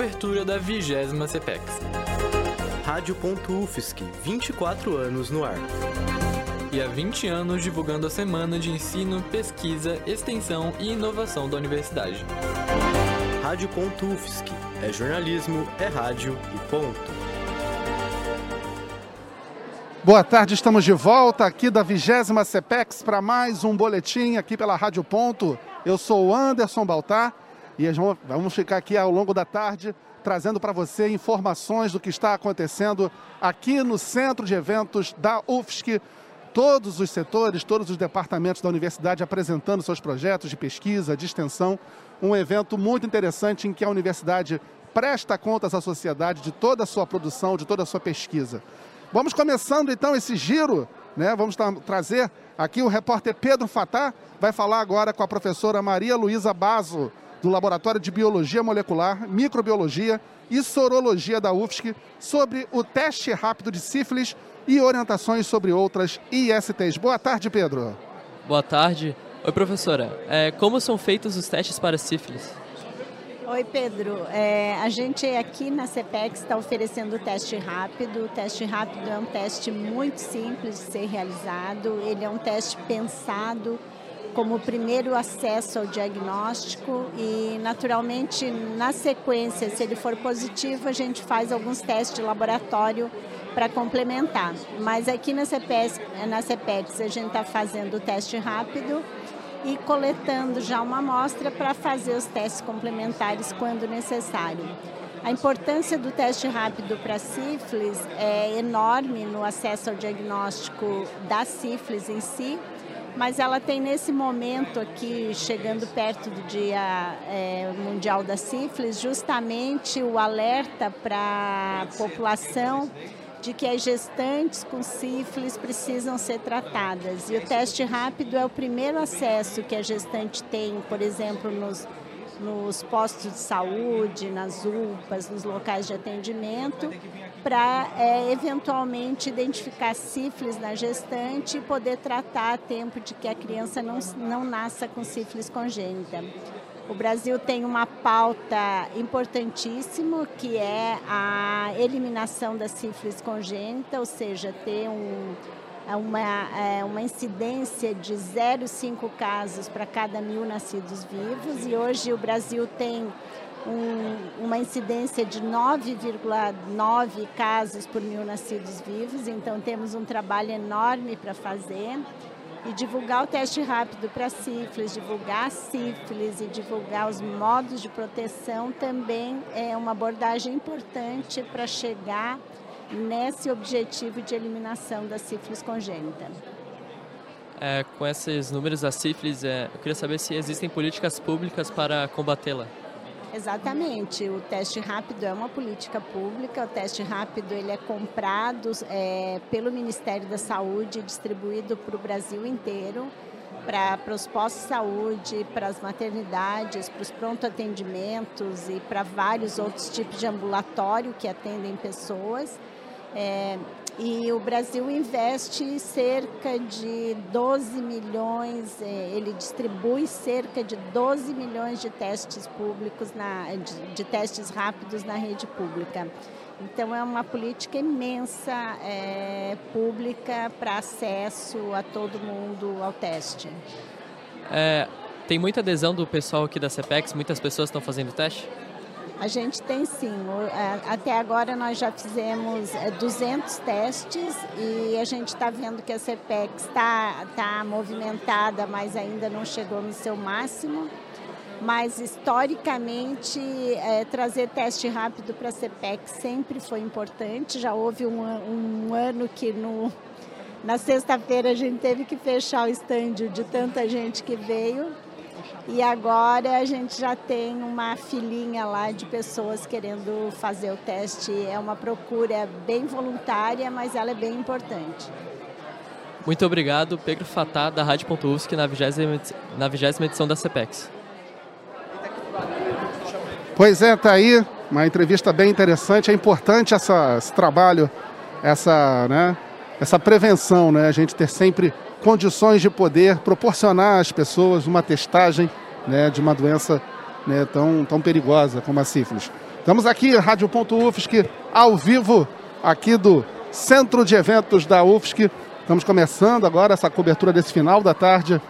cobertura da 20 CPEX. Rádio.UFSC, 24 anos no ar. E há 20 anos divulgando a Semana de Ensino, Pesquisa, Extensão e Inovação da Universidade. Rádio.UFSC, é jornalismo, é rádio e ponto. Boa tarde, estamos de volta aqui da 20 CPEX para mais um boletim aqui pela Rádio Ponto. Eu sou o Anderson Baltar e vamos ficar aqui ao longo da tarde trazendo para você informações do que está acontecendo aqui no centro de eventos da UFSC. Todos os setores, todos os departamentos da universidade apresentando seus projetos de pesquisa, de extensão. Um evento muito interessante em que a universidade presta contas à sociedade de toda a sua produção, de toda a sua pesquisa. Vamos começando então esse giro, né? Vamos trazer aqui o repórter Pedro Fatá, vai falar agora com a professora Maria Luísa Baso, do Laboratório de Biologia Molecular, Microbiologia e Sorologia da UFSC, sobre o teste rápido de sífilis e orientações sobre outras ISTs. Boa tarde, Pedro. Boa tarde. Oi, professora. É, como são feitos os testes para sífilis? Oi, Pedro. É, a gente aqui na CPEX está oferecendo o teste rápido. O teste rápido é um teste muito simples de ser realizado. Ele é um teste pensado como primeiro acesso ao diagnóstico e, naturalmente, na sequência, se ele for positivo, a gente faz alguns testes de laboratório para complementar. Mas aqui na CPEX, na CPEX a gente está fazendo o teste rápido e coletando já uma amostra para fazer os testes complementares quando necessário. A importância do teste rápido para sífilis é enorme no acesso ao diagnóstico da sífilis em si, mas ela tem nesse momento aqui, chegando perto do Dia é, Mundial da Sífilis, justamente o alerta para a população de que as gestantes com sífilis precisam ser tratadas. E o teste rápido é o primeiro acesso que a gestante tem, por exemplo, nos, nos postos de saúde, nas UPAs, nos locais de atendimento, para é, eventualmente identificar sífilis na gestante e poder tratar a tempo de que a criança não, não nasça com sífilis congênita. O Brasil tem uma pauta importantíssima, que é a eliminação da sífilis congênita, ou seja, ter um, uma, é, uma incidência de 0,5 casos para cada mil nascidos vivos. E hoje o Brasil tem um, uma incidência de 9,9 casos por mil nascidos vivos, então temos um trabalho enorme para fazer e divulgar o teste rápido para sífilis, divulgar a sífilis e divulgar os modos de proteção também é uma abordagem importante para chegar nesse objetivo de eliminação da sífilis congênita. É, com esses números da sífilis, é, eu queria saber se existem políticas públicas para combatê-la. Exatamente, o teste rápido é uma política pública, o teste rápido ele é comprado é, pelo Ministério da Saúde, distribuído para o Brasil inteiro, para os postos de saúde, para as maternidades, para os pronto atendimentos e para vários outros tipos de ambulatório que atendem pessoas. É, e o Brasil investe cerca de 12 milhões, é, ele distribui cerca de 12 milhões de testes públicos, na, de, de testes rápidos na rede pública. Então é uma política imensa é, pública para acesso a todo mundo ao teste. É, tem muita adesão do pessoal aqui da CPEX, muitas pessoas estão fazendo teste? A gente tem sim. É, até agora nós já fizemos 200 é, testes e a gente está vendo que a CPEX está tá movimentada, mas ainda não chegou no seu máximo. Mas historicamente, é, trazer teste rápido para a CPEX sempre foi importante. Já houve um, um ano que no, na sexta-feira a gente teve que fechar o estande de tanta gente que veio e agora a gente já tem uma filinha lá de pessoas querendo fazer o teste. É uma procura bem voluntária, mas ela é bem importante. Muito obrigado, Pedro Fatá, da Rádio.UFSC, na 20 na edição da CPEX. Pois é, tá aí uma entrevista bem interessante. É importante essa, esse trabalho, essa, né, essa prevenção, né? A gente ter sempre condições de poder proporcionar às pessoas uma testagem né, de uma doença né, tão, tão perigosa como a sífilis. Estamos aqui, Rádio.UFSC, ao vivo, aqui do Centro de Eventos da UFSC. Estamos começando agora essa cobertura desse final da tarde.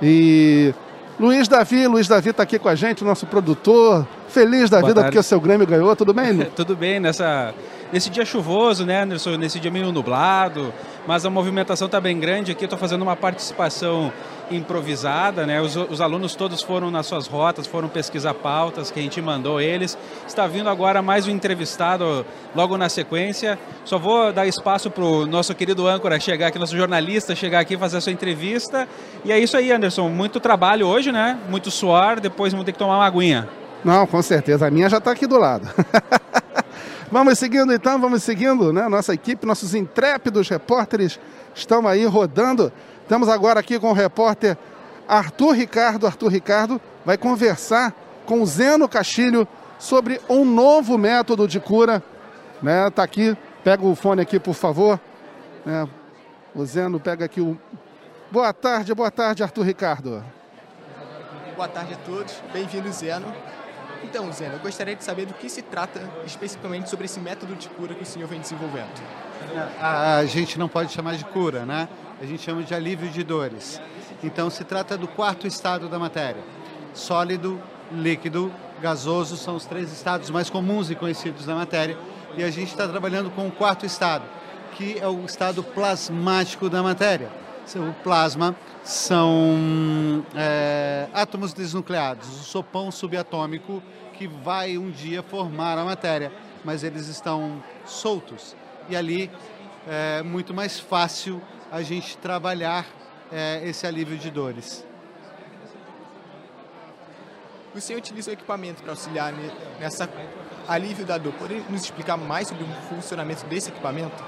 E Luiz Davi, Luiz Davi está aqui com a gente, nosso produtor. Feliz da Boa vida tarde. porque o seu Grêmio ganhou, tudo bem? Tudo bem nessa, nesse dia chuvoso, né, Anderson? Nesse dia meio nublado, mas a movimentação está bem grande aqui. Estou fazendo uma participação improvisada, né? Os, os, alunos todos foram nas suas rotas, foram pesquisar pautas que a gente mandou eles. Está vindo agora mais um entrevistado logo na sequência. Só vou dar espaço para o nosso querido âncora chegar aqui, nosso jornalista chegar aqui fazer a sua entrevista. E é isso aí, Anderson. Muito trabalho hoje, né? Muito suor. Depois vamos ter que tomar uma aguinha. Não, com certeza. A minha já está aqui do lado. vamos seguindo então, vamos seguindo, né? Nossa equipe, nossos intrépidos repórteres estão aí rodando. Estamos agora aqui com o repórter Arthur Ricardo. Arthur Ricardo vai conversar com o Zeno Castilho sobre um novo método de cura. Né? Tá aqui, pega o fone aqui, por favor. É, o Zeno pega aqui o. Boa tarde, boa tarde, Arthur Ricardo. Boa tarde a todos, bem-vindo, Zeno. Então, Zeno, eu gostaria de saber do que se trata especificamente sobre esse método de cura que o senhor vem desenvolvendo. A, a gente não pode chamar de cura, né? A gente chama de alívio de dores. Então, se trata do quarto estado da matéria: sólido, líquido, gasoso são os três estados mais comuns e conhecidos da matéria. E a gente está trabalhando com o quarto estado, que é o estado plasmático da matéria. O plasma são é, átomos desnucleados, o sopão subatômico que vai um dia formar a matéria, mas eles estão soltos. E ali é muito mais fácil a gente trabalhar é, esse alívio de dores. O senhor utiliza o equipamento para auxiliar nessa alívio da dor. Poderia nos explicar mais sobre o funcionamento desse equipamento?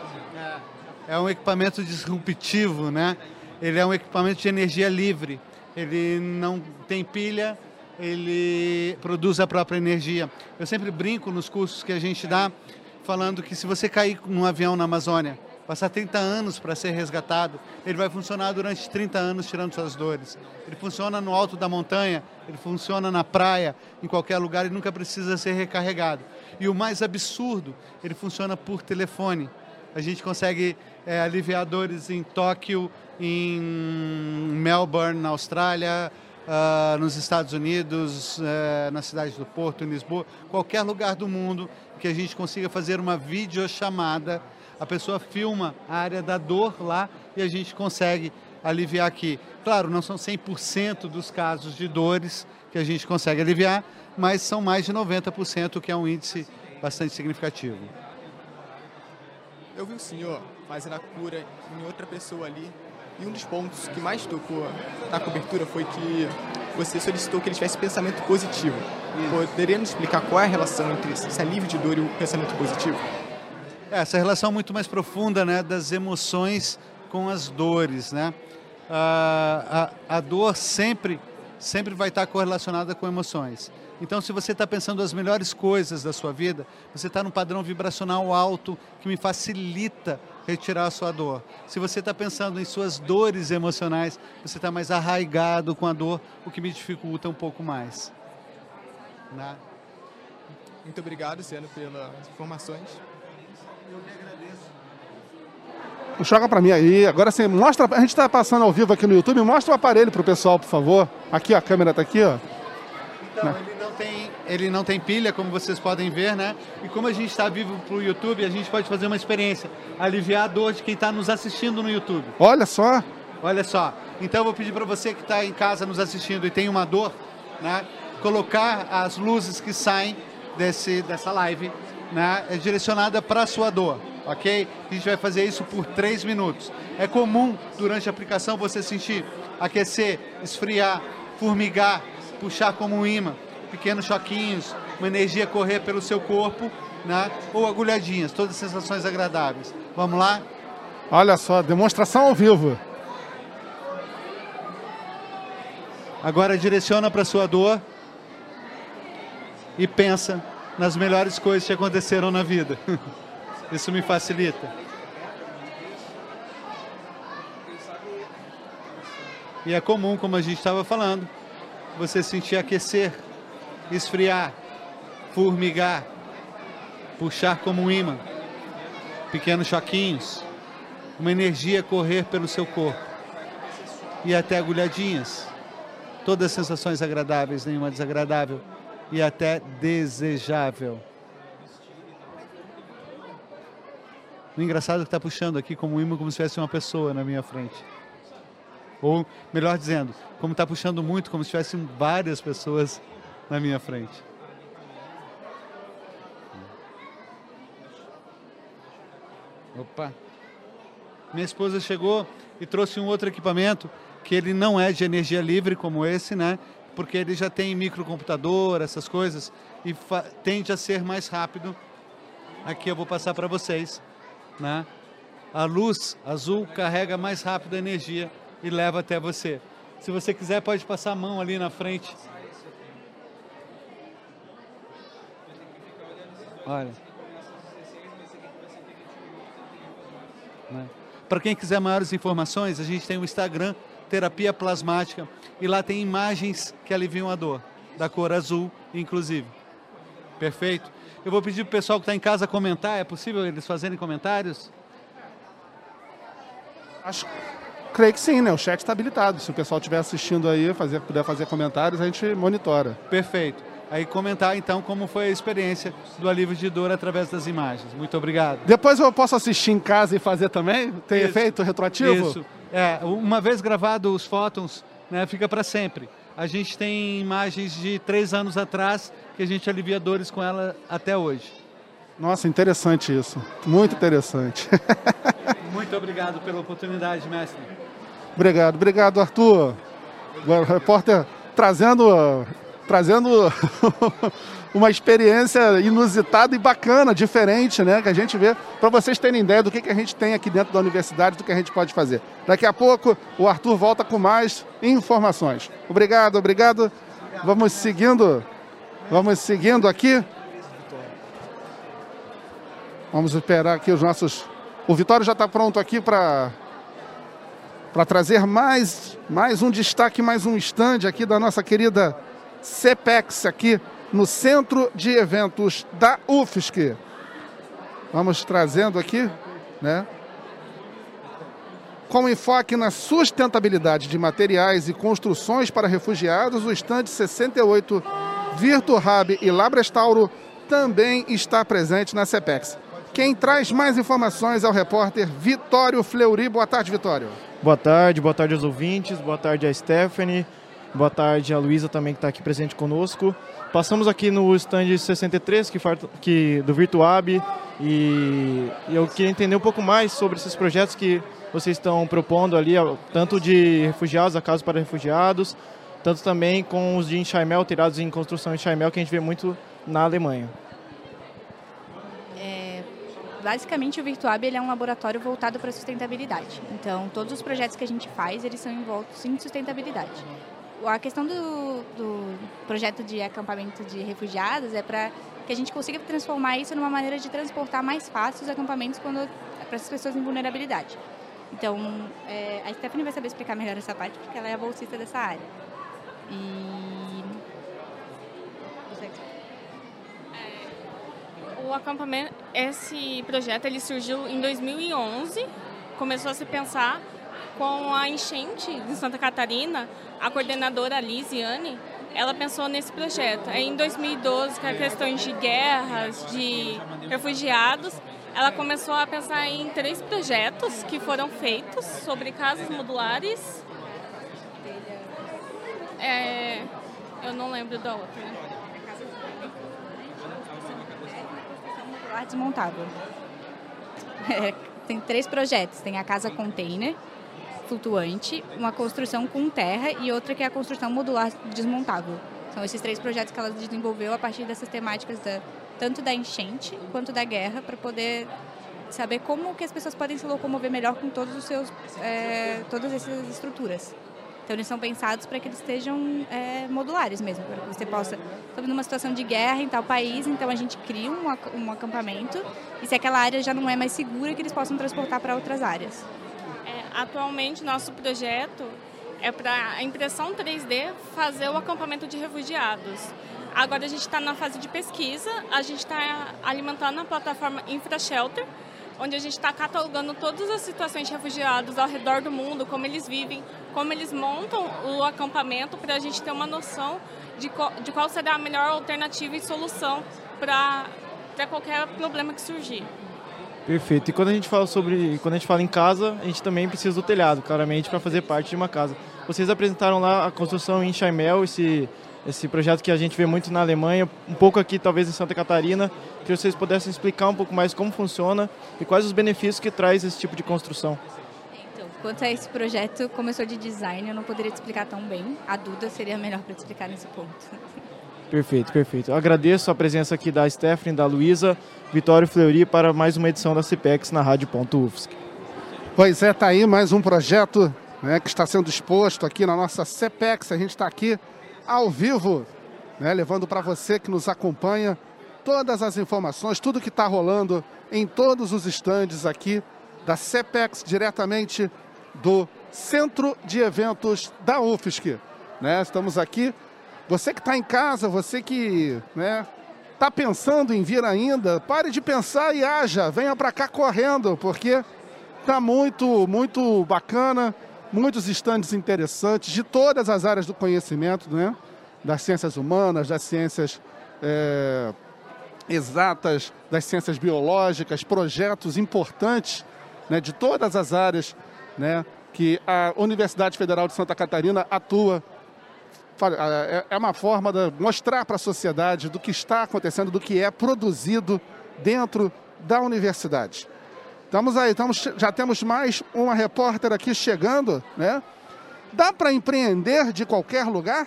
É um equipamento disruptivo, né? Ele é um equipamento de energia livre. Ele não tem pilha, ele produz a própria energia. Eu sempre brinco nos cursos que a gente dá, falando que se você cair num avião na Amazônia, passar 30 anos para ser resgatado, ele vai funcionar durante 30 anos tirando suas dores. Ele funciona no alto da montanha, ele funciona na praia, em qualquer lugar e nunca precisa ser recarregado. E o mais absurdo, ele funciona por telefone. A gente consegue é, aliviar dores em Tóquio, em Melbourne, na Austrália, uh, nos Estados Unidos, uh, na cidade do Porto, em Lisboa, qualquer lugar do mundo que a gente consiga fazer uma videochamada. A pessoa filma a área da dor lá e a gente consegue aliviar aqui. Claro, não são 100% dos casos de dores que a gente consegue aliviar, mas são mais de 90%, que é um índice bastante significativo. Eu vi o senhor fazendo a cura em outra pessoa ali e um dos pontos que mais tocou na cobertura foi que você solicitou que ele tivesse pensamento positivo. Poderia nos explicar qual é a relação entre esse alívio de dor e o pensamento positivo? Essa relação muito mais profunda né, das emoções com as dores. Né? A, a, a dor sempre, sempre vai estar correlacionada com emoções. Então, se você está pensando as melhores coisas da sua vida, você está num padrão vibracional alto que me facilita retirar a sua dor. Se você está pensando em suas dores emocionais, você está mais arraigado com a dor, o que me dificulta um pouco mais. Né? Muito obrigado, Zeno, pelas informações. Eu que agradeço. Joga para mim aí. Agora sim, mostra. A gente está passando ao vivo aqui no YouTube. Mostra o aparelho para o pessoal, por favor. Aqui, ó, a câmera está aqui, ó. Então, né? ele ele não tem pilha, como vocês podem ver, né? E como a gente está vivo para o YouTube, a gente pode fazer uma experiência, aliviar a dor de quem está nos assistindo no YouTube. Olha só. Olha só. Então eu vou pedir para você que está em casa nos assistindo e tem uma dor, né? Colocar as luzes que saem desse, dessa live, né? É direcionada para a sua dor, ok? A gente vai fazer isso por três minutos. É comum durante a aplicação você sentir aquecer, esfriar, formigar, puxar como um imã, pequenos choquinhos, uma energia correr pelo seu corpo, né? ou agulhadinhas, todas sensações agradáveis. Vamos lá? Olha só, demonstração ao vivo. Agora direciona para sua dor e pensa nas melhores coisas que aconteceram na vida. Isso me facilita. E é comum, como a gente estava falando, você sentir aquecer, esfriar, formigar, puxar como um imã, pequenos choquinhos, uma energia correr pelo seu corpo e até agulhadinhas. Todas sensações agradáveis, nenhuma desagradável e até desejável. O engraçado é que está puxando aqui como imã, como se tivesse uma pessoa na minha frente. Ou, melhor dizendo, como está puxando muito, como se tivessem várias pessoas na minha frente. Opa! Minha esposa chegou e trouxe um outro equipamento que ele não é de energia livre como esse, né? Porque ele já tem microcomputador, essas coisas, e tende a ser mais rápido. Aqui eu vou passar para vocês né? A luz azul carrega mais rápido a energia e leva até você. Se você quiser, pode passar a mão ali na frente. Olha. Para quem quiser maiores informações, a gente tem o Instagram Terapia Plasmática e lá tem imagens que aliviam a dor, da cor azul, inclusive. Perfeito? Eu vou pedir para o pessoal que está em casa comentar. É possível eles fazerem comentários? Acho, creio que sim, né? O chat está habilitado. Se o pessoal estiver assistindo aí, fazer, puder fazer comentários, a gente monitora. Perfeito. Aí comentar então como foi a experiência do alívio de dor através das imagens. Muito obrigado. Depois eu posso assistir em casa e fazer também? Tem Isso. efeito retroativo? Isso. É, uma vez gravado os fótons, né, fica para sempre. A gente tem imagens de três anos atrás que a gente alivia dores com ela até hoje. Nossa, interessante isso. Muito interessante. Muito obrigado pela oportunidade, mestre. Obrigado, obrigado, Arthur. O repórter trazendo, trazendo uma experiência inusitada e bacana, diferente, né? Que a gente vê, para vocês terem ideia do que, que a gente tem aqui dentro da universidade, do que a gente pode fazer. Daqui a pouco o Arthur volta com mais informações. Obrigado, obrigado. Vamos seguindo, vamos seguindo aqui. Vamos esperar aqui os nossos. O Vitório já está pronto aqui para para trazer mais, mais um destaque, mais um stand aqui da nossa querida CPEX aqui no Centro de Eventos da UFSC. Vamos trazendo aqui, né? Com enfoque na sustentabilidade de materiais e construções para refugiados, o stand 68 VirtuHub e Labrestauro também está presente na CEPEX. Quem traz mais informações é o repórter Vitório Fleury. Boa tarde, Vitório. Boa tarde, boa tarde aos ouvintes, boa tarde a Stephanie, boa tarde a Luísa também que está aqui presente conosco. Passamos aqui no stand 63 que, que do Virtuab e eu queria entender um pouco mais sobre esses projetos que vocês estão propondo ali, tanto de refugiados, a casa para refugiados, tanto também com os de enxaimel, tirados em construção de enxaimel, que a gente vê muito na Alemanha. É, basicamente, o Virtuab ele é um laboratório voltado para sustentabilidade. Então, todos os projetos que a gente faz, eles são envoltos em sustentabilidade a questão do, do projeto de acampamento de refugiados é para que a gente consiga transformar isso numa maneira de transportar mais fácil os acampamentos quando para as pessoas em vulnerabilidade. Então, é, a Stephanie vai saber explicar melhor essa parte, porque ela é a bolsista dessa área. E... É, o acampamento, esse projeto ele surgiu em 2011, começou a se pensar com a enchente de Santa Catarina, a coordenadora Lisiane, ela pensou nesse projeto. Em 2012, com as questões de guerras, de refugiados, ela começou a pensar em três projetos que foram feitos sobre casas modulares. É, eu não lembro da outra. Né? Desmontável. É, tem três projetos. Tem a casa container, flutuante, uma construção com terra e outra que é a construção modular desmontável. São esses três projetos que ela desenvolveu a partir dessas temáticas da, tanto da enchente quanto da guerra para poder saber como que as pessoas podem se locomover melhor com todos os seus é, todas essas estruturas. Então eles são pensados para que eles estejam é, modulares mesmo, para que você possa estamos numa situação de guerra em tal país, então a gente cria um, um acampamento e se aquela área já não é mais segura, que eles possam transportar para outras áreas. Atualmente, nosso projeto é para a impressão 3D fazer o acampamento de refugiados. Agora a gente está na fase de pesquisa, a gente está alimentando a plataforma InfraShelter, onde a gente está catalogando todas as situações de refugiados ao redor do mundo, como eles vivem, como eles montam o acampamento, para a gente ter uma noção de qual, de qual será a melhor alternativa e solução para qualquer problema que surgir. Perfeito. E quando a gente fala sobre, quando a gente fala em casa, a gente também precisa do telhado, claramente, para fazer parte de uma casa. Vocês apresentaram lá a construção em Chaimel, esse esse projeto que a gente vê muito na Alemanha, um pouco aqui talvez em Santa Catarina, que vocês pudessem explicar um pouco mais como funciona e quais os benefícios que traz esse tipo de construção. Então, quanto a esse projeto, começou de design, eu não poderia te explicar tão bem. A Duda seria melhor para te explicar nesse ponto. Perfeito, perfeito. Eu agradeço a presença aqui da Stephanie, da Luísa, Vitório Fleury para mais uma edição da CPEX na Rádio.UFSC. Pois é, tá aí mais um projeto né, que está sendo exposto aqui na nossa CPEX. A gente está aqui ao vivo, né, levando para você que nos acompanha todas as informações, tudo que está rolando em todos os estandes aqui da CEPEX, diretamente do Centro de Eventos da UFSC. Né? Estamos aqui. Você que está em casa, você que está né, tá pensando em vir ainda, pare de pensar e haja, venha para cá correndo, porque está muito, muito bacana muitos estandes interessantes de todas as áreas do conhecimento, né? das ciências humanas, das ciências é, exatas, das ciências biológicas, projetos importantes né? de todas as áreas né? que a Universidade Federal de Santa Catarina atua. É, é uma forma de mostrar para a sociedade do que está acontecendo, do que é produzido dentro da universidade. Estamos aí, estamos, já temos mais uma repórter aqui chegando, né? Dá para empreender de qualquer lugar?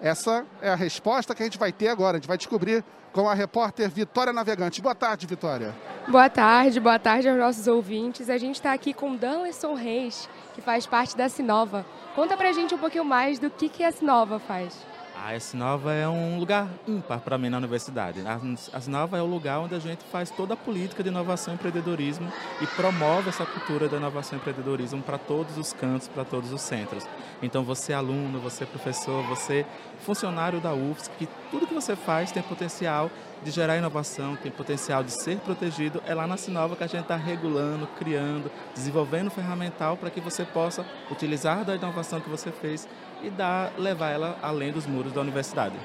Essa é a resposta que a gente vai ter agora. A gente vai descobrir com a repórter Vitória Navegante. Boa tarde, Vitória. Boa tarde, boa tarde aos nossos ouvintes. A gente está aqui com Danlerson Reis, que faz parte da Sinova. Conta pra gente um pouquinho mais do que, que a Sinova faz. A S-Nova é um lugar ímpar para mim na universidade. A S-Nova é o lugar onde a gente faz toda a política de inovação e empreendedorismo e promove essa cultura da inovação e empreendedorismo para todos os cantos, para todos os centros. Então, você é aluno, você é professor, você funcionário da UFSC, que tudo que você faz tem potencial de gerar inovação, tem potencial de ser protegido. É lá na Sinova que a gente está regulando, criando, desenvolvendo ferramental para que você possa utilizar da inovação que você fez e dar, levar ela além dos muros da universidade.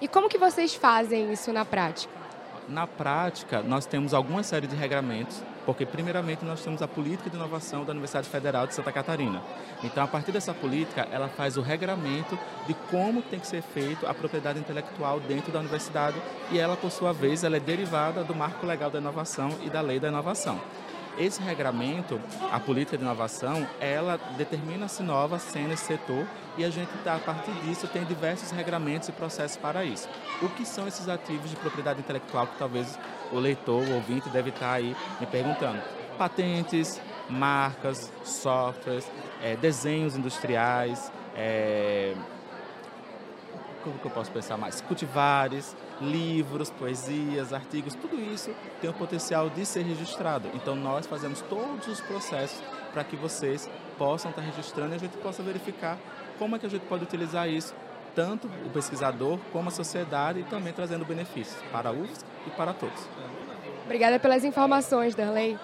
E como que vocês fazem isso na prática? Na prática, nós temos alguma série de regramentos, porque primeiramente nós temos a política de inovação da Universidade Federal de Santa Catarina. Então, a partir dessa política, ela faz o regramento de como tem que ser feito a propriedade intelectual dentro da universidade e ela, por sua vez, ela é derivada do Marco Legal da Inovação e da Lei da Inovação. Esse regramento, a política de inovação, ela determina a Sinova sendo esse setor e a gente, a partir disso, tem diversos regramentos e processos para isso. O que são esses ativos de propriedade intelectual que talvez o leitor, o ouvinte, deve estar aí me perguntando? Patentes, marcas, softwares, é, desenhos industriais, é, como que eu posso pensar mais? Cultivares, livros, poesias, artigos, tudo isso tem o potencial de ser registrado. Então nós fazemos todos os processos para que vocês possam estar registrando e a gente possa verificar como é que a gente pode utilizar isso, tanto o pesquisador como a sociedade e também trazendo benefícios para a UFSC e para todos. Obrigada pelas informações, Darley.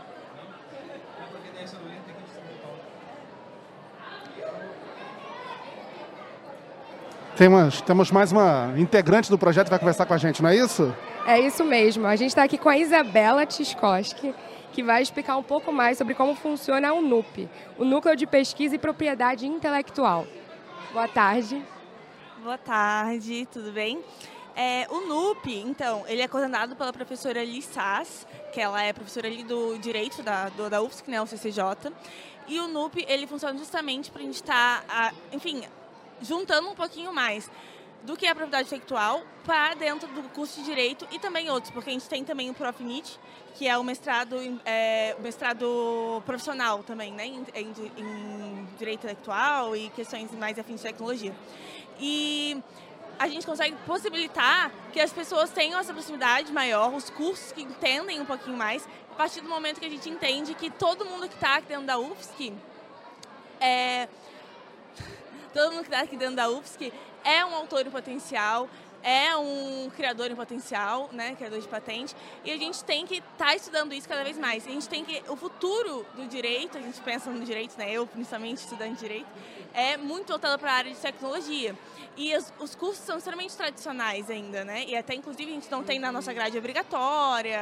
Temos, temos mais uma integrante do projeto que vai conversar com a gente, não é isso? É isso mesmo. A gente está aqui com a Isabela Tiskoski, que vai explicar um pouco mais sobre como funciona o NUP, o Núcleo de Pesquisa e Propriedade Intelectual. Boa tarde. Boa tarde, tudo bem? É, o NUP, então, ele é coordenado pela professora Liz Sass, que ela é professora ali do Direito da, do, da UFSC, né, o CCJ. E o NUP, ele funciona justamente para a gente estar, tá, enfim, juntando um pouquinho mais do que a propriedade intelectual para dentro do curso de direito e também outros, porque a gente tem também o Profnit, que é o mestrado, é, o mestrado profissional também, né, em, em, em, direito intelectual e questões mais afins de tecnologia. E a gente consegue possibilitar que as pessoas tenham essa proximidade maior, os cursos que entendem um pouquinho mais, a partir do momento que a gente entende que todo mundo que está dentro da UFSC é, todo mundo que está aqui dentro da UFSC é um autor em potencial, é um criador em potencial, né, criador de patente, e a gente tem que estar tá estudando isso cada vez mais. A gente tem que o futuro do direito, a gente pensa no direito, né, eu principalmente estudando direito, é muito voltado para a área de tecnologia. E os, os, cursos são extremamente tradicionais ainda, né? E até inclusive a gente não tem na nossa grade obrigatória,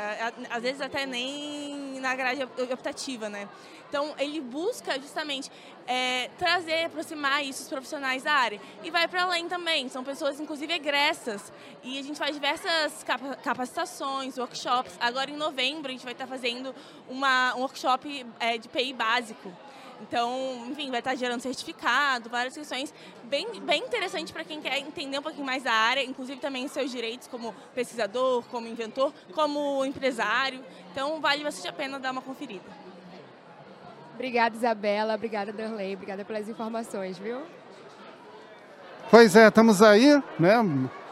às vezes até nem na grade optativa, né? Então, ele busca justamente é, trazer, aproximar isso os profissionais da área. E vai para além também, são pessoas, inclusive, egressas. E a gente faz diversas capacitações, workshops. Agora, em novembro, a gente vai estar fazendo uma, um workshop é, de PI básico. Então, enfim, vai estar gerando certificado, várias questões bem, bem interessante para quem quer entender um pouquinho mais da área, inclusive também seus direitos como pesquisador, como inventor, como empresário. Então, vale bastante a pena dar uma conferida. Obrigada, Isabela. Obrigada, Darley. Obrigada pelas informações, viu? Pois é, estamos aí, né?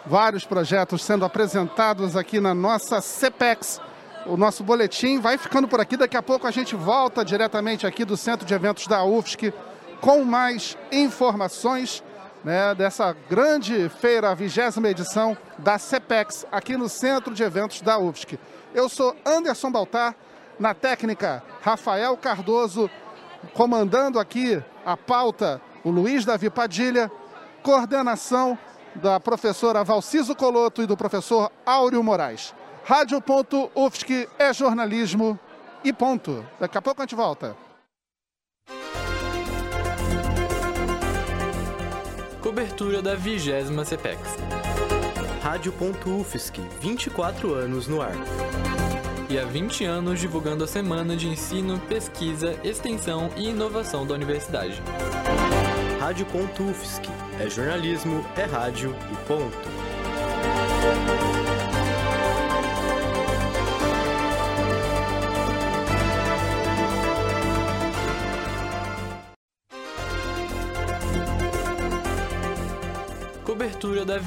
Vários projetos sendo apresentados aqui na nossa CPEX. O nosso boletim vai ficando por aqui. Daqui a pouco a gente volta diretamente aqui do Centro de Eventos da UFSC com mais informações né, dessa grande feira, a vigésima edição da CPEX, aqui no Centro de Eventos da UFSC. Eu sou Anderson Baltar na técnica, Rafael Cardoso, comandando aqui a pauta, o Luiz Davi Padilha, coordenação da professora Valciso Coloto e do professor Áureo Moraes. Rádio.UFSC é jornalismo e ponto. Daqui a pouco a gente volta. Cobertura da vigésima CPEX. Rádio.UFSC, 24 anos no ar e há 20 anos divulgando a Semana de Ensino, Pesquisa, Extensão e Inovação da Universidade. Rádio.UFSC. É jornalismo, é rádio e ponto.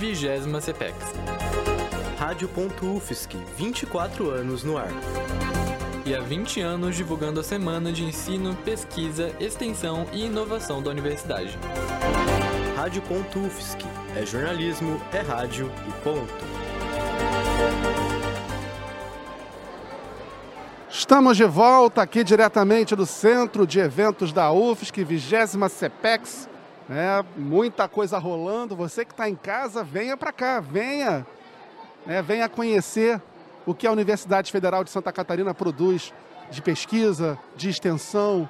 Vigésima CPEX. Rádio.UFSC, 24 anos no ar. E há 20 anos divulgando a Semana de Ensino, Pesquisa, Extensão e Inovação da Universidade. Rádio.UFSC. É jornalismo, é rádio e ponto. Estamos de volta aqui diretamente do Centro de Eventos da UFSC, 20 CEPEX. É, muita coisa rolando. Você que está em casa, venha para cá, venha né, venha conhecer o que a Universidade Federal de Santa Catarina produz de pesquisa, de extensão,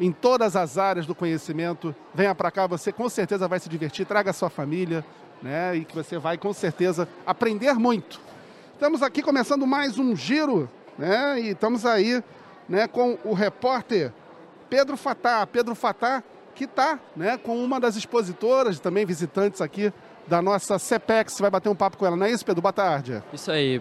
em todas as áreas do conhecimento. Venha para cá, você com certeza vai se divertir, traga sua família, né, e que você vai com certeza aprender muito. Estamos aqui começando mais um giro, né, e estamos aí né, com o repórter Pedro Fatá. Pedro Fatá, que está né, com uma das expositoras, também visitantes aqui da nossa CPEX. Você vai bater um papo com ela, não é isso, Pedro? Boa tarde. Isso aí.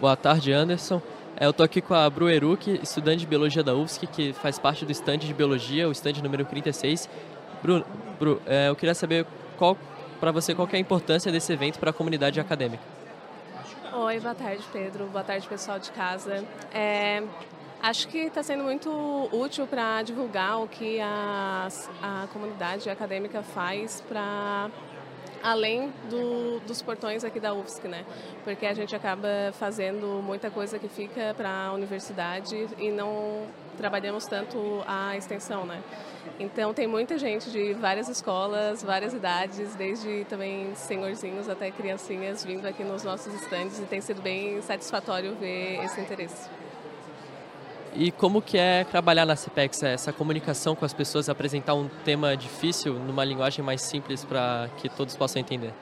Boa tarde, Anderson. É, eu estou aqui com a Bru Eruc, estudante de Biologia da UFSC, que faz parte do stand de Biologia, o stand número 36. Bru, Bru é, eu queria saber qual, para você qual é a importância desse evento para a comunidade acadêmica. Oi, boa tarde, Pedro. Boa tarde, pessoal de casa. É, acho que está sendo muito útil para divulgar o que a, a comunidade acadêmica faz para além do, dos portões aqui da UFSC, né? Porque a gente acaba fazendo muita coisa que fica para a universidade e não trabalhamos tanto a extensão, né? Então tem muita gente de várias escolas, várias idades, desde também senhorzinhos até criancinhas vindo aqui nos nossos estandes e tem sido bem satisfatório ver esse interesse. E como que é trabalhar na CPEX, essa comunicação com as pessoas, apresentar um tema difícil numa linguagem mais simples para que todos possam entender?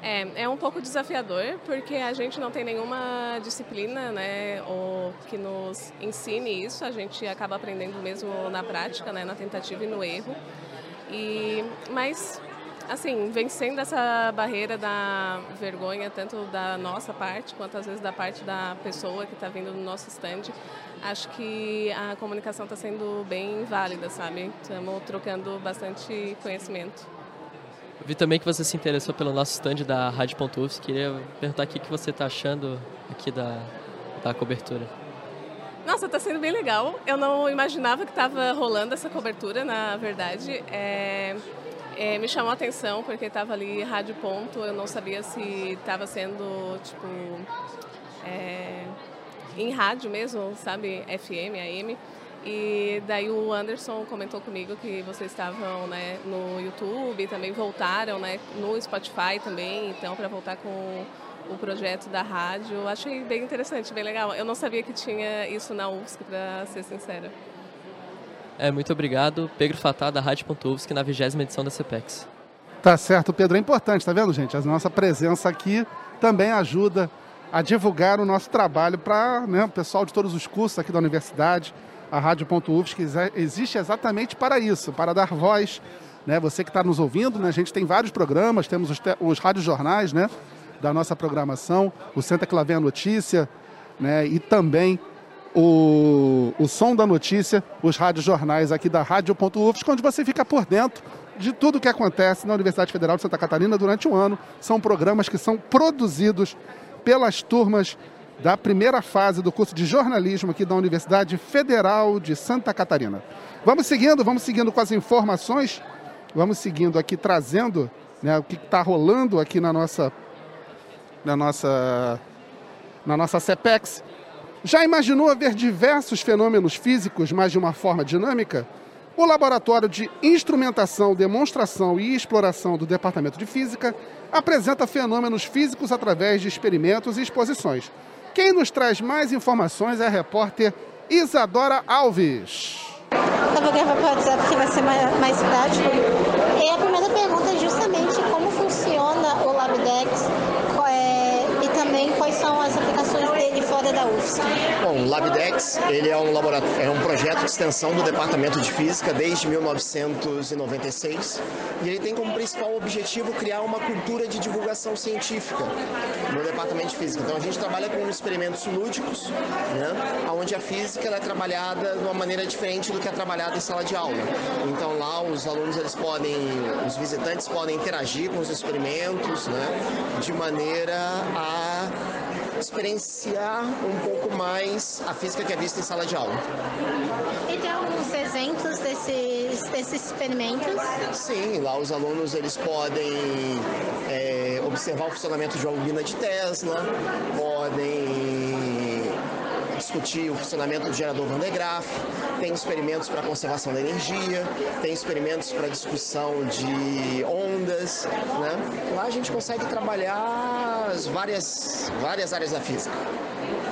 É, é um pouco desafiador, porque a gente não tem nenhuma disciplina né, ou que nos ensine isso, a gente acaba aprendendo mesmo na prática, né, na tentativa e no erro. E, mas assim, vencendo essa barreira da vergonha, tanto da nossa parte, quanto às vezes da parte da pessoa que está vindo no nosso stand, acho que a comunicação está sendo bem válida, sabe? Estamos trocando bastante conhecimento. vi também que você se interessou pelo nosso stand da Rádio.ufs. Queria perguntar o que você está achando aqui da, da cobertura. Nossa, está sendo bem legal. Eu não imaginava que estava rolando essa cobertura, na verdade. É, é, me chamou a atenção porque estava ali rádio ponto. Eu não sabia se estava sendo tipo é, em rádio mesmo, sabe, FM, AM. E daí o Anderson comentou comigo que vocês estavam né, no YouTube, também voltaram né, no Spotify também, então para voltar com o projeto da rádio. Achei bem interessante, bem legal. Eu não sabia que tinha isso na UFSC, para ser sincera. É, muito obrigado, Pedro Fatá, da Rádio.UFSC, na vigésima edição da CPEX. Tá certo, Pedro. É importante, tá vendo, gente? A nossa presença aqui também ajuda a divulgar o nosso trabalho para né, o pessoal de todos os cursos aqui da universidade. A Rádio.UFSC existe exatamente para isso, para dar voz. Né? Você que está nos ouvindo, né? a gente tem vários programas, temos os, os rádios-jornais, né? da nossa programação, o vem a notícia, né? E também o, o Som da Notícia, os rádios jornais aqui da Rádio.UFSC, onde você fica por dentro de tudo que acontece na Universidade Federal de Santa Catarina durante um ano. São programas que são produzidos pelas turmas da primeira fase do curso de jornalismo aqui da Universidade Federal de Santa Catarina. Vamos seguindo, vamos seguindo com as informações, vamos seguindo aqui trazendo né, o que está rolando aqui na nossa na nossa, na nossa CEPEX. Já imaginou ver diversos fenômenos físicos, mas de uma forma dinâmica? O Laboratório de Instrumentação, Demonstração e Exploração do Departamento de Física apresenta fenômenos físicos através de experimentos e exposições. Quem nos traz mais informações é a repórter Isadora Alves. Para que vai ser mais, mais prático. E a primeira pergunta é justamente como funciona o LabDex também quais são as aplicações dele fora Bom, o LabDex ele é um, laboratório, é um projeto de extensão do Departamento de Física desde 1996 e ele tem como principal objetivo criar uma cultura de divulgação científica no Departamento de Física. Então a gente trabalha com experimentos lúdicos, né, onde a física é trabalhada de uma maneira diferente do que é trabalhada em sala de aula. Então lá os alunos eles podem, os visitantes podem interagir com os experimentos, né, de maneira a experienciar um pouco mais a física que é vista em sala de aula. E tem alguns exemplos desses, desses experimentos? Sim, lá os alunos eles podem é, observar o funcionamento de uma bobina de Tesla, podem discutir o funcionamento do gerador Van de Graaff, tem experimentos para conservação da energia, tem experimentos para discussão de ondas. Né? Lá a gente consegue trabalhar as várias, várias áreas da física.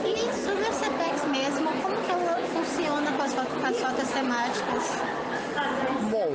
E sobre a mesmo, como que ela funciona com as, rotas temáticas? Bom,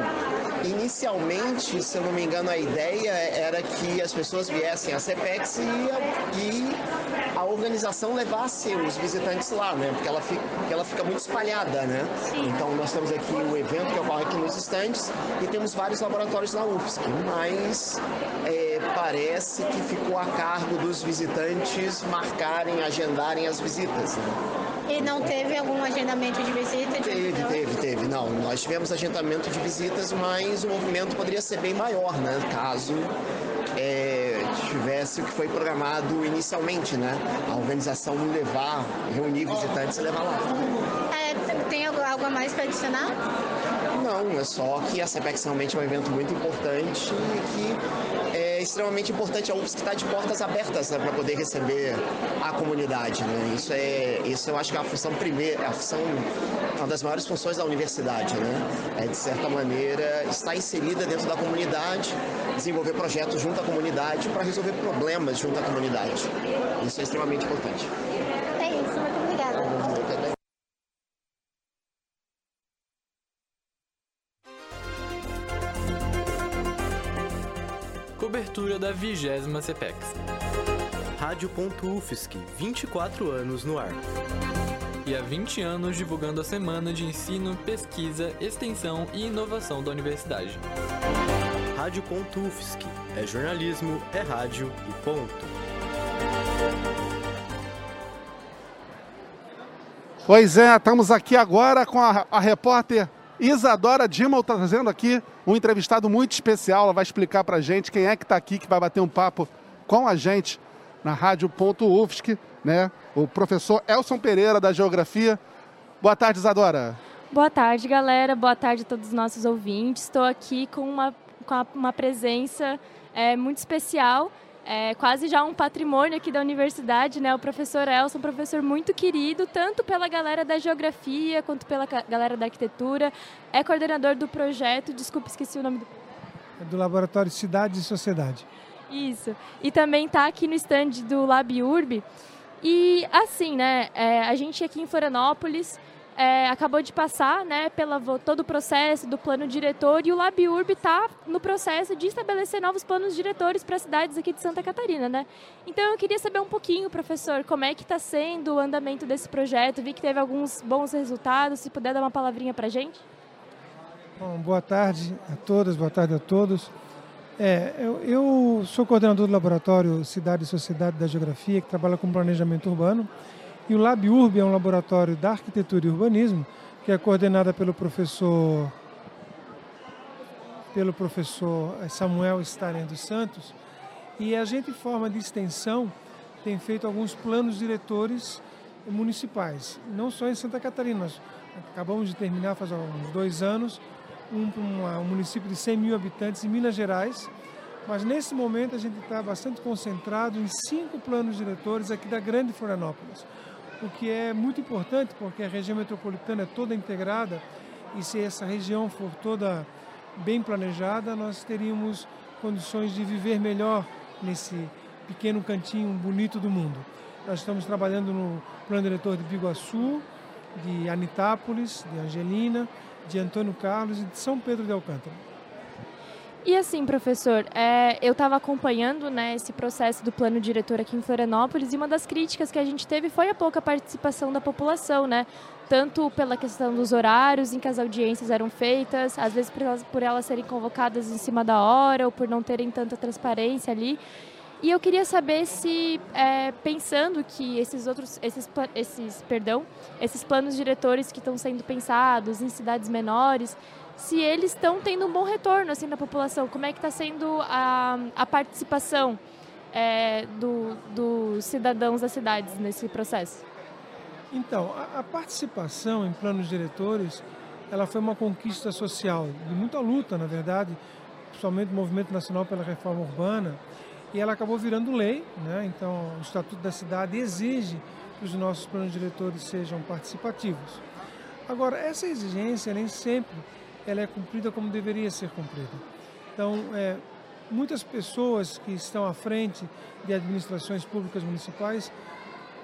inicialmente, se eu não me engano, a ideia era que as pessoas viessem à CPEX e, a organização levasse os visitantes lá, né? Porque ela fica, porque ela fica muito espalhada, né? Sim. Então nós temos aqui o evento que ocorre aqui nos estandes e temos vários laboratórios na UFSC, mas é, parece que ficou a cargo dos visitantes marcarem, agendarem as visitas. Né? E não teve algum agendamento de visita? De teve, teve, teve. Não, nós tivemos agendamento de visitas, mas o movimento poderia ser bem maior, né? Caso é, tivesse o que foi programado inicialmente, né? A organização levar, reunir visitantes e levar lá. É, tem algo a mais para adicionar? Não, é só que a CPEX realmente é um evento muito importante e que é extremamente importante a UFSC estar de portas abertas né, para poder receber a comunidade. Né? Isso, é, isso eu acho que é a função primeira, a função, uma das maiores funções da universidade. Né? É, de certa maneira, estar inserida dentro da comunidade, desenvolver projetos junto à comunidade para resolver problemas junto à comunidade. Isso é extremamente importante. Cobertura da 20 CPEX. Rádio.UFSC, 24 anos no ar. E há 20 anos divulgando a semana de ensino, pesquisa, extensão e inovação da universidade. Rádio.UFSC, é jornalismo, é rádio e ponto. Pois é, estamos aqui agora com a, a repórter Isadora Dimal está trazendo aqui um entrevistado muito especial. Ela vai explicar para gente quem é que está aqui, que vai bater um papo com a gente na Rádio.UFSC, né? O professor Elson Pereira, da Geografia. Boa tarde, Isadora. Boa tarde, galera. Boa tarde a todos os nossos ouvintes. Estou aqui com uma, com uma presença é, muito especial, é, quase já um patrimônio aqui da universidade, né? O professor Elson, um professor muito querido, tanto pela galera da geografia quanto pela galera da arquitetura. É coordenador do projeto, desculpe, esqueci o nome do. É do Laboratório Cidade e Sociedade. Isso. E também está aqui no stand do Lab Urb. E assim, né? É, a gente aqui em Florianópolis é, acabou de passar né, pela todo o processo do plano diretor e o LabUrb está no processo de estabelecer novos planos diretores para cidades aqui de Santa Catarina. Né? Então eu queria saber um pouquinho, professor, como é que está sendo o andamento desse projeto. Vi que teve alguns bons resultados, se puder dar uma palavrinha para a gente. Bom, boa tarde a todas, boa tarde a todos. É, eu, eu sou coordenador do laboratório Cidade e Sociedade da Geografia, que trabalha com planejamento urbano. E o LabUrb é um laboratório da arquitetura e urbanismo que é coordenada pelo professor pelo professor Samuel Staren dos Santos. E a gente, em forma de extensão, tem feito alguns planos diretores municipais, não só em Santa Catarina. Nós acabamos de terminar, faz uns dois anos, um, um município de 100 mil habitantes em Minas Gerais, mas nesse momento a gente está bastante concentrado em cinco planos diretores aqui da Grande Florianópolis o que é muito importante porque a região metropolitana é toda integrada e se essa região for toda bem planejada, nós teríamos condições de viver melhor nesse pequeno cantinho bonito do mundo. Nós estamos trabalhando no plano diretor de Biguaçu, de Anitápolis, de Angelina, de Antônio Carlos e de São Pedro de Alcântara. E assim, professor, é, eu estava acompanhando né, esse processo do plano diretor aqui em Florianópolis e uma das críticas que a gente teve foi a pouca participação da população, né? Tanto pela questão dos horários em que as audiências eram feitas, às vezes por elas, por elas serem convocadas em cima da hora ou por não terem tanta transparência ali. E eu queria saber se, é, pensando que esses outros, esses, esses, perdão, esses planos diretores que estão sendo pensados em cidades menores, se eles estão tendo um bom retorno assim da população, como é que está sendo a, a participação é, do, dos cidadãos das cidades nesse processo? Então, a, a, participação em planos diretores, ela foi uma conquista social de muita luta, na verdade, principalmente o Movimento Nacional pela Reforma Urbana, e ela acabou virando lei, né? Então, o Estatuto da Cidade exige que os nossos planos diretores sejam participativos. Agora, essa exigência nem sempre ela é cumprida como deveria ser cumprida. Então, é, muitas pessoas que estão à frente de administrações públicas municipais,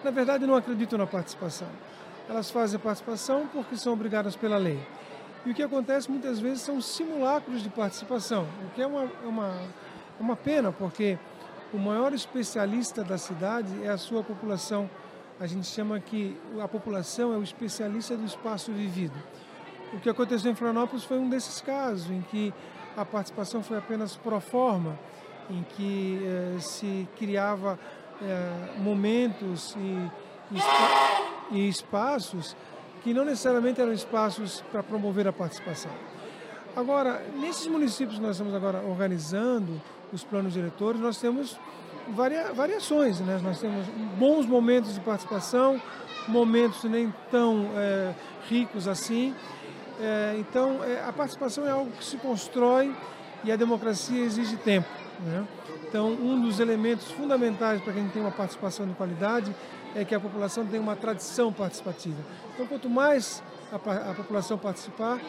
na verdade, não acreditam na participação. Elas fazem participação porque são obrigadas pela lei. E o que acontece muitas vezes são simulacros de participação, o que é uma, é uma, é uma pena, porque o maior especialista da cidade é a sua população. A gente chama que a população é o especialista do espaço vivido. O que aconteceu em Florianópolis foi um desses casos, em que a participação foi apenas pro forma, em que eh, se criava eh, momentos e, e espaços que não necessariamente eram espaços para promover a participação. Agora, nesses municípios que nós estamos agora organizando os planos diretores, nós temos varia, variações, né? Nós temos bons momentos de participação, momentos nem tão é, ricos assim, é, então, é, a participação é algo que se constrói e a democracia exige tempo. Né? Então, um dos elementos fundamentais para que a gente tenha uma participação de qualidade é que a população tenha uma tradição participativa. Então, quanto mais a, a população participar,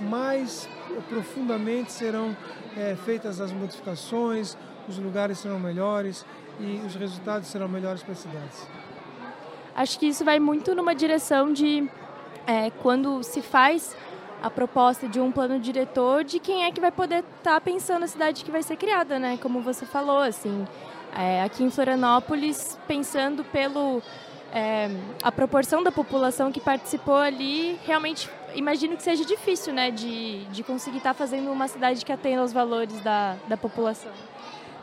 mais profundamente serão é, feitas as modificações, os lugares serão melhores e os resultados serão melhores para as cidades. Acho que isso vai muito numa direção de é, quando se faz a proposta de um plano diretor de quem é que vai poder estar tá pensando a cidade que vai ser criada, né? Como você falou, assim, é, aqui em Florianópolis, pensando pelo é, a proporção da população que participou ali, realmente imagino que seja difícil, né, de, de conseguir estar tá fazendo uma cidade que atenda aos valores da, da população.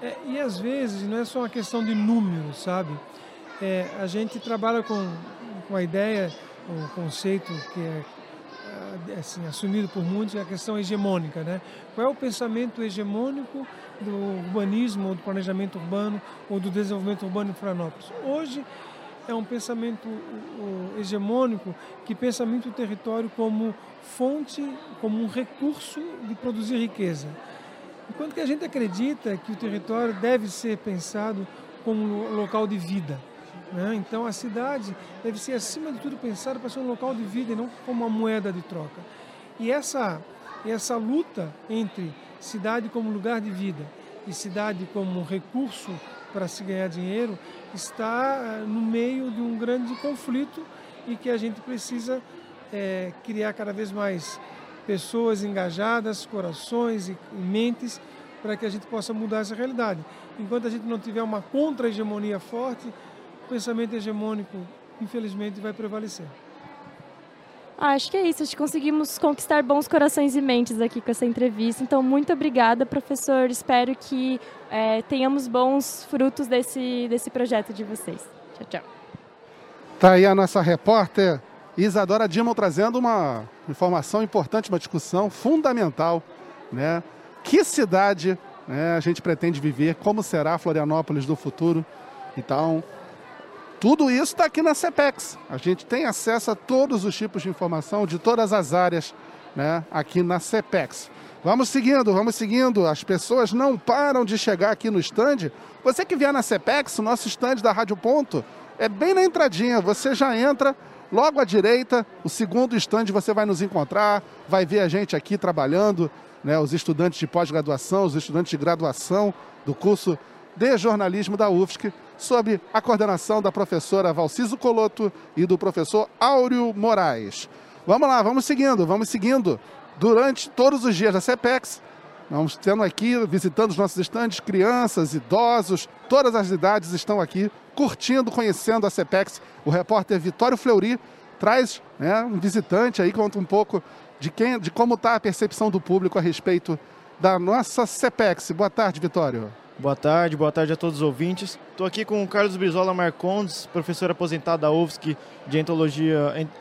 É, e às vezes não é só uma questão de número, sabe? É, a gente trabalha com, com a ideia, o conceito que é assim, assumido por muitos, é a questão hegemônica. Né? Qual é o pensamento hegemônico do urbanismo, ou do planejamento urbano, ou do desenvolvimento urbano em Florianópolis? Hoje, é um pensamento hegemônico que pensa muito o território como fonte, como um recurso de produzir riqueza. Enquanto que a gente acredita que o território deve ser pensado como local de vida. Né? Então a cidade deve ser, acima de tudo, pensada para ser um local de vida e não como uma moeda de troca. E essa, essa luta entre cidade como lugar de vida e cidade como recurso para se ganhar dinheiro está eh, no meio de um grande conflito e que a gente precisa é, criar cada vez mais pessoas engajadas, corações e mentes para que a gente possa mudar essa realidade. Enquanto a gente não tiver uma contra-hegemonia forte, o pensamento hegemônico, infelizmente, vai prevalecer. Ah, acho que é isso. Acho que conseguimos conquistar bons corações e mentes aqui com essa entrevista. Então, muito obrigada, professor. Espero que é, tenhamos bons frutos desse, desse projeto de vocês. Tchau, tchau. Tá aí a nossa repórter Isadora Dimon trazendo uma informação importante, uma discussão fundamental, né? Que cidade né, a gente pretende viver? Como será Florianópolis do futuro? Então, tudo isso está aqui na CEPEX. A gente tem acesso a todos os tipos de informação de todas as áreas né, aqui na CEPEX. Vamos seguindo, vamos seguindo. As pessoas não param de chegar aqui no stand. Você que vier na CEPEX, o nosso stand da Rádio Ponto, é bem na entradinha. Você já entra logo à direita, o segundo stand você vai nos encontrar, vai ver a gente aqui trabalhando, né, os estudantes de pós-graduação, os estudantes de graduação do curso de jornalismo da UFSC sob a coordenação da professora Valciso Coloto e do professor Áureo Moraes. Vamos lá, vamos seguindo, vamos seguindo. Durante todos os dias da CEPEX, vamos tendo aqui, visitando os nossos estandes, crianças, idosos, todas as idades estão aqui curtindo, conhecendo a CEPEX. O repórter Vitório Fleury traz né, um visitante aí, conta um pouco de, quem, de como está a percepção do público a respeito da nossa CEPEX. Boa tarde, Vitório. Boa tarde, boa tarde a todos os ouvintes. Estou aqui com o Carlos Brizola Marcondes, professor aposentado da UFSC de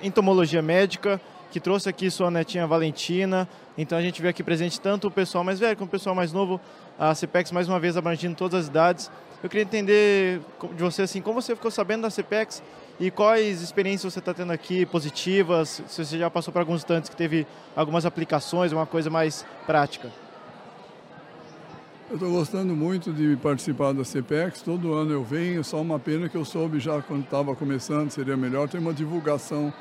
entomologia médica, que trouxe aqui sua netinha Valentina. Então a gente vê aqui presente tanto o pessoal mais velho como o pessoal mais novo, a CPEX mais uma vez abrangindo todas as idades. Eu queria entender de você assim, como você ficou sabendo da CPEX e quais experiências você está tendo aqui positivas, se você já passou por alguns tantos que teve algumas aplicações, uma coisa mais prática. Eu estou gostando muito de participar da CPEX, todo ano eu venho, só uma pena que eu soube já quando estava começando, seria melhor ter uma divulgação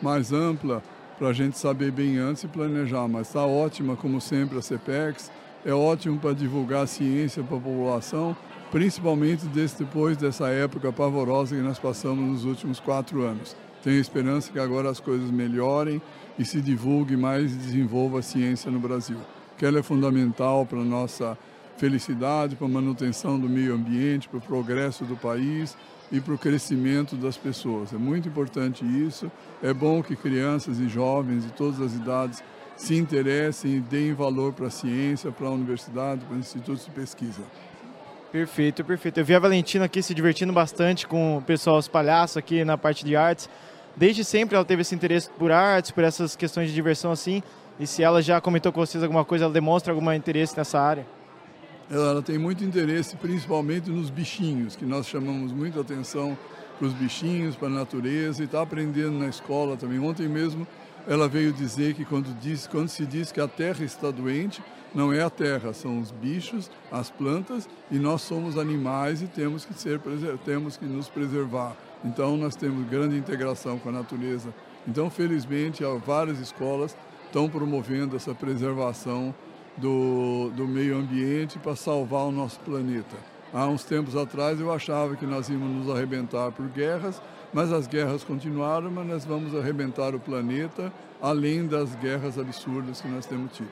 mais ampla para a gente saber bem antes e planejar, mas está ótima como sempre a CPEX, é ótimo para divulgar a ciência para a população, principalmente desse, depois dessa época pavorosa que nós passamos nos últimos quatro anos. Tenho esperança que agora as coisas melhorem e se divulgue mais e desenvolva a ciência no Brasil, que ela é fundamental para a nossa felicidade, para a manutenção do meio ambiente, para o progresso do país e para o crescimento das pessoas. É muito importante isso. É bom que crianças e jovens de todas as idades se interessem e deem valor para a ciência, para a universidade, para os institutos de pesquisa. Perfeito, perfeito. Eu vi a Valentina aqui se divertindo bastante com o pessoal, os palhaços aqui na parte de artes. Desde sempre ela teve esse interesse por artes, por essas questões de diversão assim. E se ela já comentou com vocês alguma coisa, ela demonstra algum interesse nessa área? Ela tem muito interesse principalmente nos bichinhos, que nós chamamos muita atenção para os bichinhos, para a natureza e está aprendendo na escola também. Ontem mesmo ela veio dizer que quando, diz, quando se diz que a terra está doente, não é a terra, são os bichos, as plantas e nós somos animais e temos que, ser, temos que nos preservar. Então nós temos grande integração com a natureza. Então felizmente várias escolas estão promovendo essa preservação do, do meio ambiente para salvar o nosso planeta. Há uns tempos atrás eu achava que nós íamos nos arrebentar por guerras, mas as guerras continuaram, mas nós vamos arrebentar o planeta, além das guerras absurdas que nós temos tido.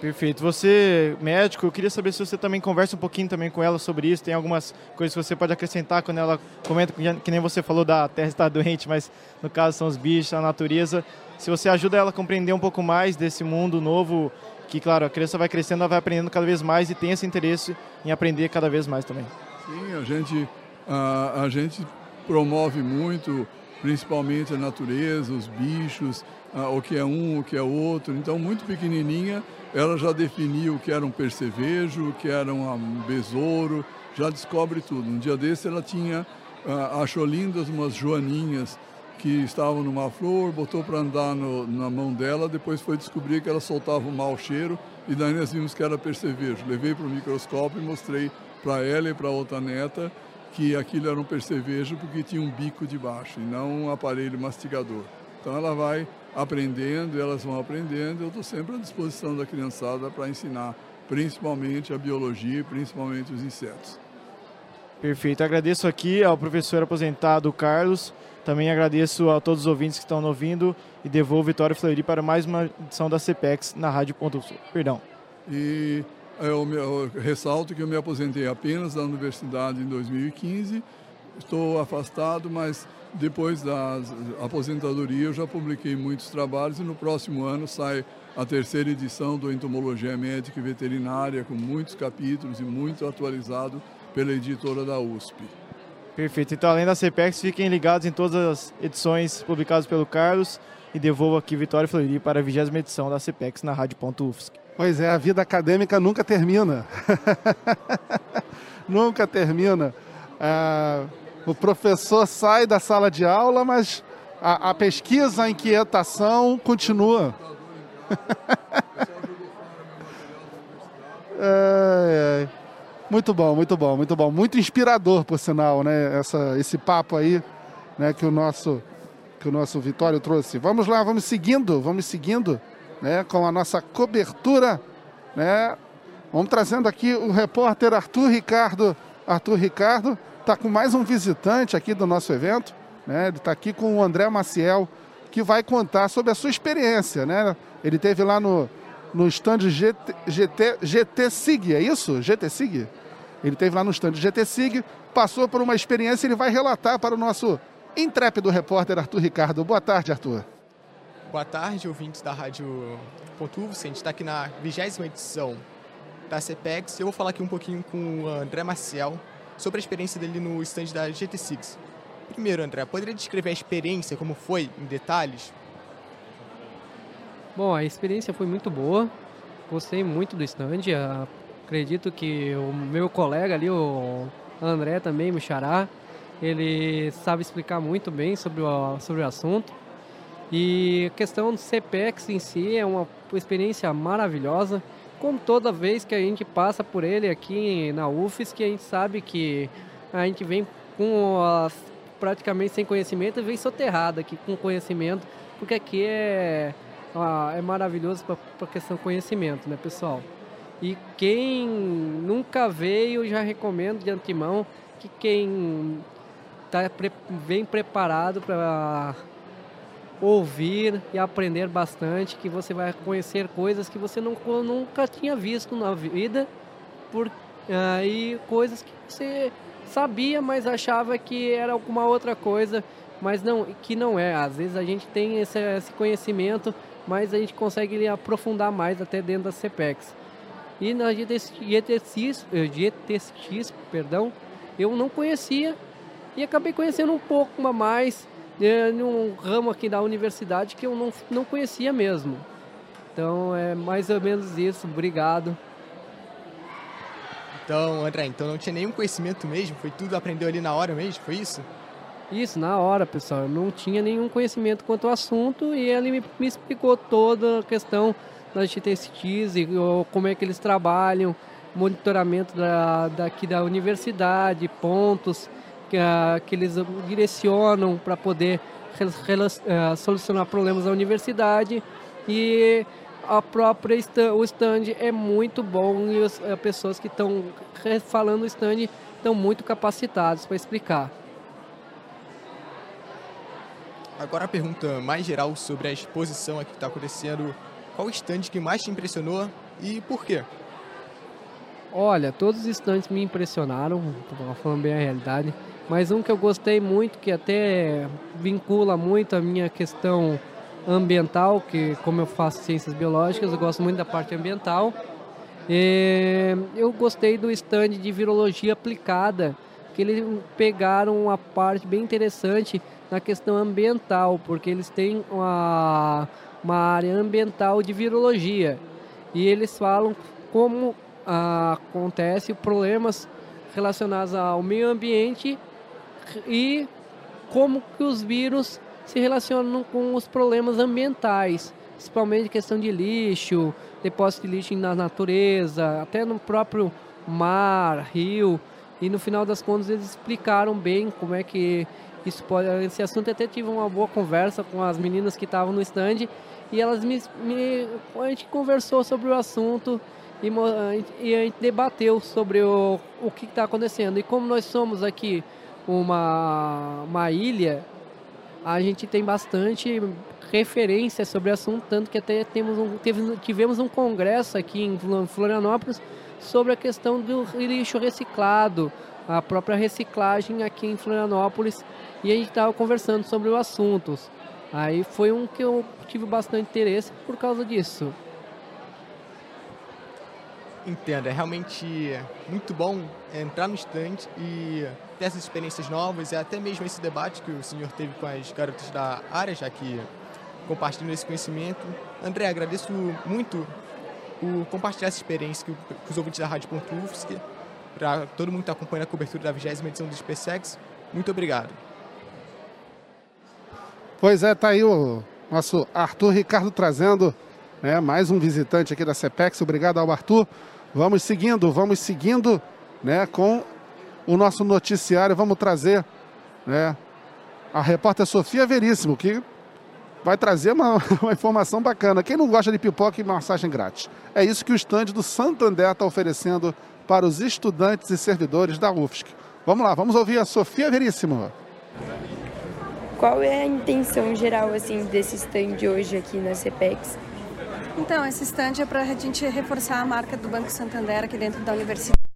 Perfeito. Você, médico, eu queria saber se você também conversa um pouquinho também com ela sobre isso. Tem algumas coisas que você pode acrescentar quando ela comenta, que nem você falou da Terra está doente, mas no caso são os bichos, a natureza. Se você ajuda ela a compreender um pouco mais desse mundo novo que, claro, a criança vai crescendo, ela vai aprendendo cada vez mais e tem esse interesse em aprender cada vez mais também. Sim, a gente, a, a gente promove muito, principalmente a natureza, os bichos, a, o que é um, o que é outro. Então, muito pequenininha, ela já definiu o que era um percevejo, o que era um besouro, já descobre tudo. Um dia desse ela tinha ah, achou lindas umas joaninhas que estavam numa flor, botou para andar no, na mão dela, depois foi descobrir que ela soltava um mau cheiro e daí nós vimos que era percevejo. Levei para o microscópio e mostrei para ela e para outra neta que aquilo era um percevejo porque tinha um bico de baixo e não um aparelho mastigador. Então ela vai aprendendo, elas vão aprendendo. Eu estou sempre à disposição da criançada para ensinar principalmente a biologia principalmente os insetos. Perfeito. Agradeço aqui ao professor aposentado Carlos. Também agradeço a todos os ouvintes que estão nos ouvindo e devolvo Vitória Fleury para mais uma edição da CPEX na Rádio Ponto Sul. Perdão. E eu, eu ressalto que eu me aposentei apenas da universidade em 2015. Estou afastado, mas depois da aposentadoria eu já publiquei muitos trabalhos e no próximo ano sai a terceira edição do Entomologia Médica e Veterinária, com muitos capítulos e muito atualizado pela editora da USP. Perfeito. Então, além da CPEX, fiquem ligados em todas as edições publicadas pelo Carlos e devolvo aqui Vitória Fleury para a vigésima edição da CPEX na Rádio.UFSC. Pois é, a vida acadêmica nunca termina. nunca termina. É, o professor sai da sala de aula, mas a, a pesquisa, a inquietação continua. é, é. Muito bom, muito bom, muito bom. Muito inspirador, por sinal, né? Essa, esse papo aí né, que, o nosso, que o nosso Vitório trouxe. Vamos lá, vamos seguindo, vamos seguindo né, com a nossa cobertura. Né? Vamos trazendo aqui o repórter Arthur Ricardo. Arthur Ricardo está com mais um visitante aqui do nosso evento. Né? Ele está aqui com o André Maciel, que vai contar sobre a sua experiência. Né? Ele teve lá no, no stand GT, GT, GT SIG, é isso? GT SIG? Ele teve lá no stand GT SIG, passou por uma experiência e ele vai relatar para o nosso intrépido repórter Arthur Ricardo. Boa tarde, Arthur. Boa tarde, ouvintes da Rádio Ponto A gente está aqui na vigésima edição da CPEX. Eu vou falar aqui um pouquinho com o André Marcial sobre a experiência dele no stand da GT6. Primeiro, André, poderia descrever a experiência, como foi, em detalhes? Bom, a experiência foi muito boa. Gostei muito do stand. Acredito que o meu colega ali, o André também, o Xará, ele sabe explicar muito bem sobre o, sobre o assunto. E a questão do CPEX em si é uma experiência maravilhosa. Como toda vez que a gente passa por ele aqui na UFES, que a gente sabe que a gente vem com as, praticamente sem conhecimento e vem soterrado aqui com conhecimento, porque aqui é, é maravilhoso para a questão conhecimento, né, pessoal? E quem nunca veio, já recomendo de antemão que quem tá, vem preparado para ouvir e aprender bastante, que você vai conhecer coisas que você não, nunca tinha visto na vida, por, uh, e coisas que você sabia, mas achava que era alguma outra coisa, mas não, que não é. Às vezes a gente tem esse, esse conhecimento, mas a gente consegue aprofundar mais até dentro da CPEX. E na GTX, GTX perdão, eu não conhecia e acabei conhecendo um pouco mais é, num ramo aqui da universidade que eu não, não conhecia mesmo. Então é mais ou menos isso. Obrigado. Então, André, então não tinha nenhum conhecimento mesmo? Foi tudo aprendeu ali na hora mesmo? Foi isso? Isso, na hora, pessoal. Eu não tinha nenhum conhecimento quanto ao assunto e ele me, me explicou toda a questão das GTCs e como é que eles trabalham, monitoramento da, daqui da universidade, pontos que, uh, que eles direcionam para poder uh, solucionar problemas da universidade e a própria stand, o stand é muito bom e as uh, pessoas que estão falando o stand estão muito capacitados para explicar. Agora a pergunta mais geral sobre a exposição aqui que está acontecendo. Qual stand que mais te impressionou e por quê? Olha, todos os stands me impressionaram, falando bem a realidade. Mas um que eu gostei muito, que até vincula muito a minha questão ambiental, que como eu faço ciências biológicas, eu gosto muito da parte ambiental. E eu gostei do stand de virologia aplicada, que eles pegaram uma parte bem interessante na questão ambiental, porque eles têm uma, uma área ambiental de virologia. E eles falam como ah, acontece problemas relacionados ao meio ambiente e como que os vírus se relacionam com os problemas ambientais, principalmente questão de lixo, depósito de lixo na natureza, até no próprio mar, rio. E no final das contas eles explicaram bem como é que isso pode. Esse assunto até tive uma boa conversa com as meninas que estavam no stand e elas me, me a gente conversou sobre o assunto e, e a gente debateu sobre o, o que está acontecendo. E como nós somos aqui uma, uma ilha, a gente tem bastante referência sobre o assunto, tanto que até temos um, teve, tivemos um congresso aqui em Florianópolis sobre a questão do lixo reciclado, a própria reciclagem aqui em Florianópolis, e a gente estava conversando sobre o assunto. Aí foi um que eu tive bastante interesse por causa disso. Entendo, é realmente muito bom entrar no stand e ter essas experiências novas e até mesmo esse debate que o senhor teve com as garotas da área, já que compartilhando esse conhecimento. André, agradeço muito o compartilhar essa experiência com os ouvintes da Rádio Ufsc, para todo mundo que está acompanhando a cobertura da 20 edição do SpaceX. Muito obrigado. Pois é, tá aí o nosso Arthur Ricardo trazendo né, mais um visitante aqui da CEPEX. Obrigado ao Arthur. Vamos seguindo, vamos seguindo né, com o nosso noticiário. Vamos trazer né, a repórter Sofia Veríssimo, que vai trazer uma, uma, informação bacana. Quem não gosta de pipoca e massagem grátis? É isso que o estande do Santander está oferecendo para os estudantes e servidores da UFSC. Vamos lá, vamos ouvir a Sofia Veríssimo. Qual é a intenção geral assim desse stand hoje aqui na CPEX? Então, esse stand é para a gente reforçar a marca do Banco Santander aqui dentro da universidade.